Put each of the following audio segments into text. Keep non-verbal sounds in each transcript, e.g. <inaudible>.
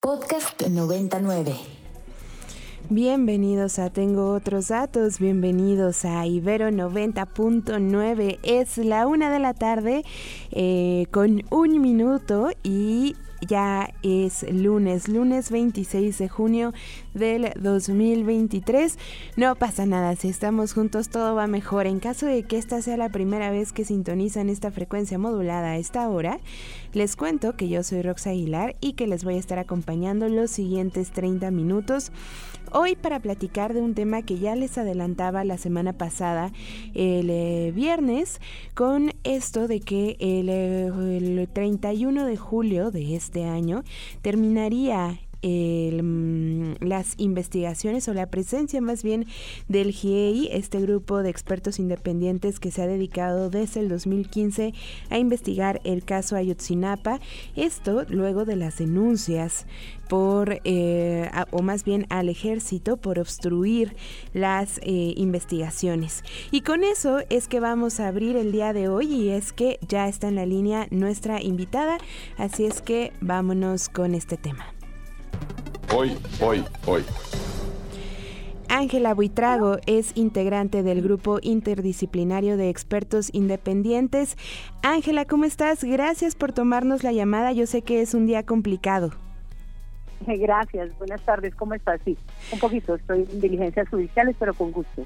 Podcast 99. Bienvenidos a Tengo otros datos, bienvenidos a Ibero 90.9. Es la una de la tarde eh, con un minuto y ya es lunes, lunes 26 de junio del 2023. No pasa nada, si estamos juntos todo va mejor. En caso de que esta sea la primera vez que sintonizan esta frecuencia modulada a esta hora, les cuento que yo soy Rox Aguilar y que les voy a estar acompañando los siguientes 30 minutos. Hoy para platicar de un tema que ya les adelantaba la semana pasada, el eh, viernes, con esto de que el, el 31 de julio de este año terminaría Mm, las investigaciones o la presencia más bien del GIEI, este grupo de expertos independientes que se ha dedicado desde el 2015 a investigar el caso Ayotzinapa. Esto luego de las denuncias por, eh, o más bien al ejército, por obstruir las eh, investigaciones. Y con eso es que vamos a abrir el día de hoy y es que ya está en la línea nuestra invitada, así es que vámonos con este tema. Hoy, hoy, hoy. Ángela Buitrago es integrante del grupo interdisciplinario de expertos independientes. Ángela, ¿cómo estás? Gracias por tomarnos la llamada. Yo sé que es un día complicado. <laughs> Gracias, buenas tardes, ¿cómo estás? Sí, un poquito, estoy en diligencias judiciales, pero con gusto.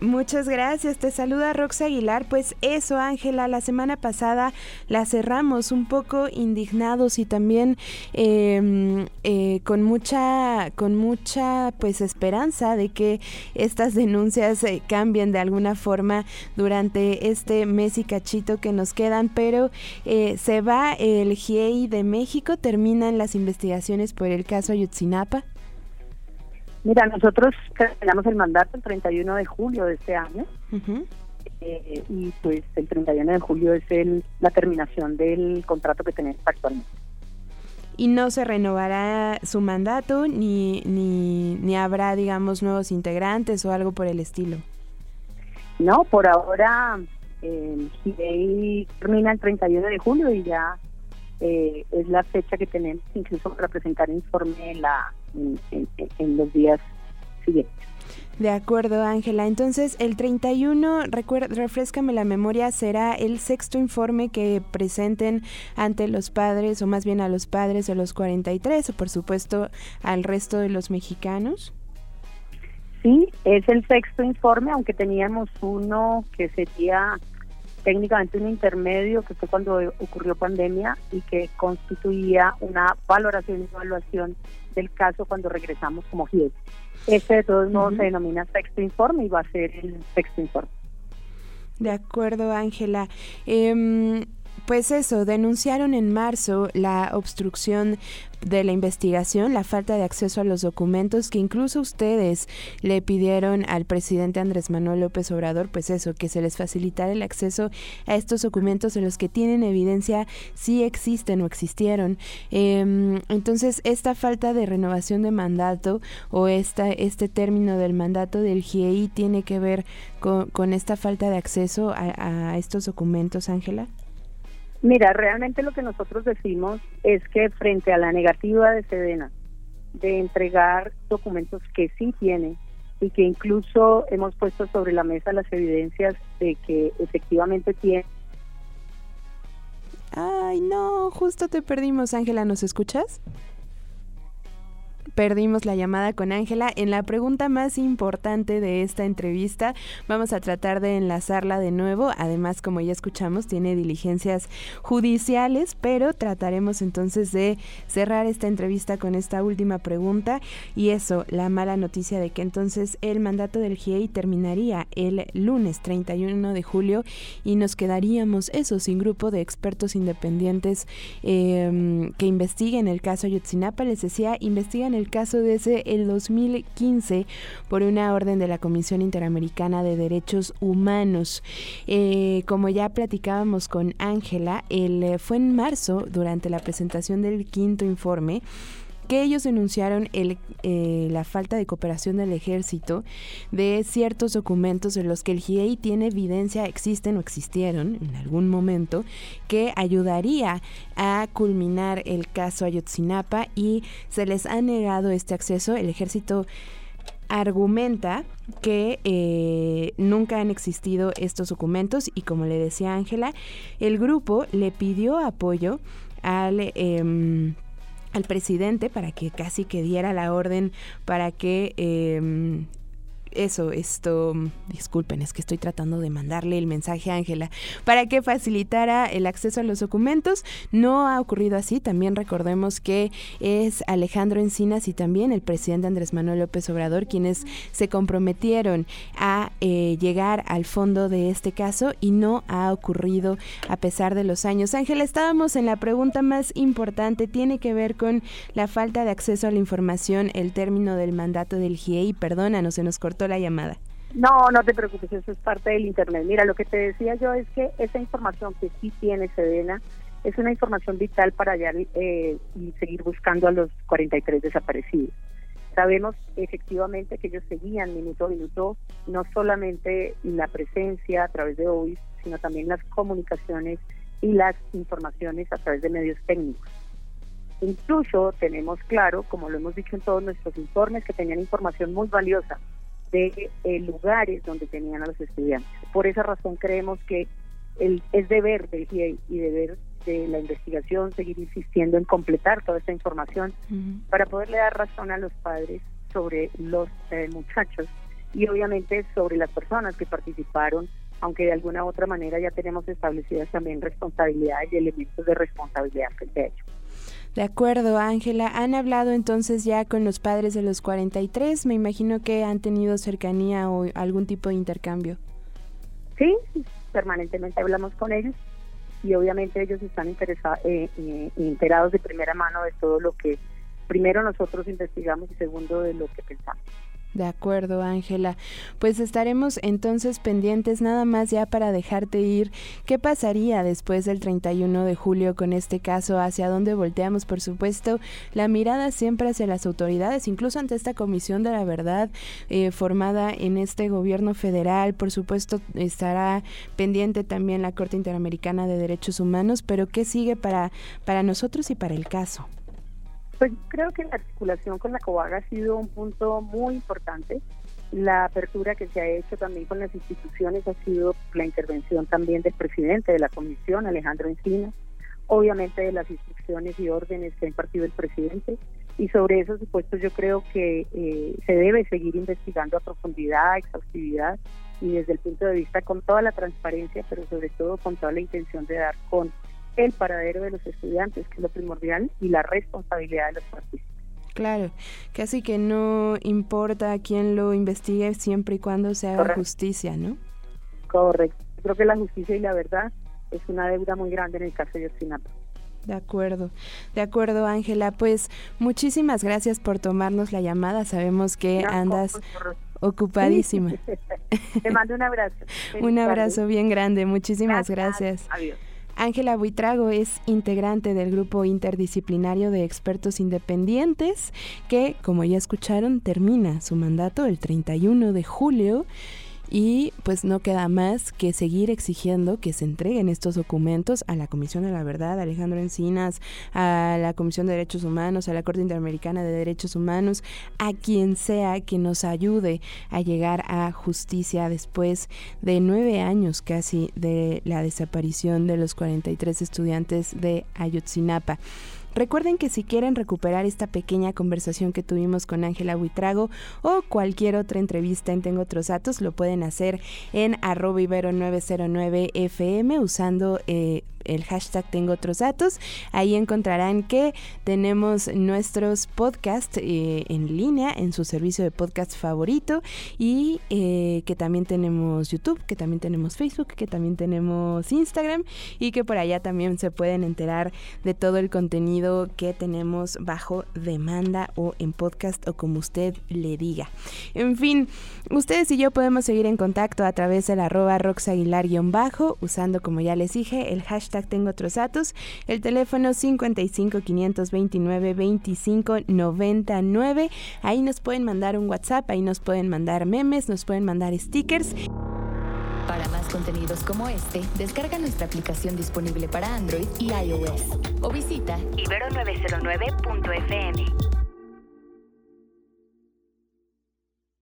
muchas gracias, te saluda Rox Aguilar. Pues eso, Ángela, la semana pasada la cerramos un poco indignados y también em, eh, con mucha, con mucha pues esperanza de que estas denuncias eh, cambien de alguna forma durante este mes y cachito que nos quedan, pero eh, se va el GIEI de México, terminan las investigaciones por el caso Ayutzinapa? Mira, nosotros terminamos el mandato el 31 de julio de este año. Eh, y pues el 31 de julio es el, la terminación del contrato que tenemos actualmente. ¿Y no se renovará su mandato ni, ni, ni habrá, digamos, nuevos integrantes o algo por el estilo? No, por ahora eh, termina el 31 de julio y ya eh, es la fecha que tenemos incluso para presentar informe en, la, en, los días siguientes. De acuerdo, Ángela. Entonces, el 31, recuerda, refrescame la memoria, será el sexto informe que presenten ante los padres, o más bien a los padres de los 43, o por supuesto al resto de los mexicanos. Sí, es el sexto informe, aunque teníamos uno que sería técnicamente un intermedio que fue cuando ocurrió pandemia y que constituía una valoración y evaluación del caso cuando regresamos como GIES. Este de todos modos se denomina sexto informe y va a ser el sexto informe. De acuerdo, Ángela. Em, pues eso, denunciaron en marzo la obstrucción de la investigación, la falta de acceso a los documentos que incluso ustedes le pidieron al presidente Andrés Manuel López Obrador, pues eso, que se les facilitara el acceso a estos documentos de los que tienen evidencia si existen o existieron. Em, entonces, esta falta de renovación de mandato o esta, este término del mandato del GIEI tiene que ver con, esta falta de acceso a, a estos documentos, Ángela. Mira, realmente lo que nosotros decimos es que frente a la negativa de Sedena de entregar documentos que sí tiene y que incluso hemos puesto sobre la mesa las evidencias de que efectivamente tiene. Ay, no, justo te perdimos, Ángela, ¿nos escuchas? Perdimos la llamada con Ángela. En la pregunta más importante de esta entrevista, vamos a tratar de enlazarla de nuevo. Además, como ya escuchamos, tiene diligencias judiciales, pero trataremos entonces de cerrar esta entrevista con esta última pregunta. Y eso, la mala noticia de que entonces el mandato del GIEI terminaría el lunes 31 de julio y nos quedaríamos, eso, sin grupo de expertos independientes em, que investiguen el caso Ayotzinapa. Les decía, investigan el caso desde el 2015 por una orden de la Comisión Interamericana de Derechos Humanos. Eh, como ya platicábamos con Ángela, eh, fue en marzo, durante la presentación del quinto informe, que ellos denunciaron el, eh, la falta de cooperación del ejército de ciertos documentos en los que el GIEI tiene evidencia, existen o existieron en algún momento, que ayudaría a culminar el caso Ayotzinapa y se les ha negado este acceso. El ejército argumenta que eh, nunca han existido estos documentos y como le decía Ángela, el grupo le pidió apoyo al... Em, al presidente para que casi que diera la orden para que em, eso, esto, disculpen, es que estoy tratando de mandarle el mensaje a Ángela, para que facilitara el acceso a los documentos. No ha ocurrido así, también recordemos que es Alejandro Encinas y también el presidente Andrés Manuel López Obrador quienes se comprometieron a eh, llegar al fondo de este caso y no ha ocurrido a pesar de los años. Ángela, estábamos en la pregunta más importante, tiene que ver con la falta de acceso a la información, el término del mandato del GIEI, perdónanos, se nos cortó la llamada. No, no te preocupes, eso es parte del Internet. Mira, lo que te decía yo es que esa información que sí tiene Sedena es una información vital para hallar eh, y seguir buscando a los 43 desaparecidos. Sabemos efectivamente que ellos seguían minuto a minuto no solamente la presencia a través de OIS, sino también las comunicaciones y las informaciones a través de medios técnicos. Incluso tenemos claro, como lo hemos dicho en todos nuestros informes, que tenían información muy valiosa de eh, lugares donde tenían a los estudiantes. Por esa razón creemos que el, es deber del GIEI y deber de la investigación seguir insistiendo en completar toda esta información para poderle dar razón a los padres sobre los eh, muchachos y obviamente sobre las personas que participaron, aunque de alguna u otra manera ya tenemos establecidas también responsabilidades y elementos de responsabilidad frente a ellos. De acuerdo, Ángela. ¿Han hablado entonces ya con los padres de los 43? Me imagino que han tenido cercanía o algún tipo de intercambio. Sí, permanentemente hablamos con ellos y obviamente ellos están interesados, eh, eh, enterados de primera mano de todo lo que primero nosotros investigamos y segundo de lo que pensamos. De acuerdo, Ángela. Pues estaremos entonces pendientes nada más ya para dejarte ir. ¿Qué pasaría después del 31 de julio con este caso? ¿Hacia dónde volteamos? Por supuesto, la mirada siempre hacia las autoridades, incluso ante esta Comisión de la Verdad eh, formada en este gobierno federal. Por supuesto, estará pendiente también la Corte Interamericana de Derechos Humanos, pero ¿qué sigue para, para nosotros y para el caso? Pues creo que la articulación con la COVAG ha sido un punto muy importante. La apertura que se ha hecho también con las instituciones ha sido la intervención también del presidente de la comisión, Alejandro Encina, obviamente de las instrucciones y órdenes que ha impartido el presidente. Y sobre esos supuestos yo creo que eh, se debe seguir investigando a profundidad, exhaustividad y desde el punto de vista con toda la transparencia, pero sobre todo con toda la intención de dar con el paradero de los estudiantes, que es lo primordial, y la responsabilidad de los partícipes. Claro, casi que no importa quién lo investigue siempre y cuando se haga justicia, ¿no? Correcto. Creo que la justicia y la verdad es una deuda muy grande en el caso de Oxinato. De acuerdo, de acuerdo, Ángela. Pues muchísimas gracias por tomarnos la llamada. Sabemos que andas ocupadísima. <laughs> Te mando un abrazo. <laughs> un abrazo bien grande. Muchísimas gracias. Adiós. Ángela Buitrago es integrante del grupo interdisciplinario de expertos independientes que, como ya escucharon, termina su mandato el 31 de julio y pues no queda más que seguir exigiendo que se entreguen estos documentos a la Comisión de la Verdad, Alejandro Encinas, a la Comisión de Derechos Humanos, a la Corte Interamericana de Derechos Humanos, a quien sea que nos ayude a llegar a justicia después de nueve años casi de la desaparición de los 43 estudiantes de Ayotzinapa. Recuerden que si quieren recuperar esta pequeña conversación que tuvimos con Ángela Buitrago o cualquier otra entrevista en Tengo Otros Datos, lo pueden hacer en arroba ibero 909 FM usando eh, el hashtag Tengo Otros Datos. Ahí encontrarán que tenemos nuestros podcasts eh, en línea en su servicio de podcast favorito y eh, que también tenemos YouTube, que también tenemos Facebook, que también tenemos Instagram y que por allá también se pueden enterar de todo el contenido que tenemos bajo demanda o en podcast o como usted le diga. En fin, ustedes y yo podemos seguir en contacto a través del arroba roxaguilar-bajo usando como ya les dije el hashtag tengo otros datos. El teléfono 55 529 25 99. Ahí nos pueden mandar un WhatsApp, ahí nos pueden mandar memes, nos pueden mandar stickers. Para más contenidos como este, descarga nuestra aplicación disponible para Android y iOS o visita ibero909.fm.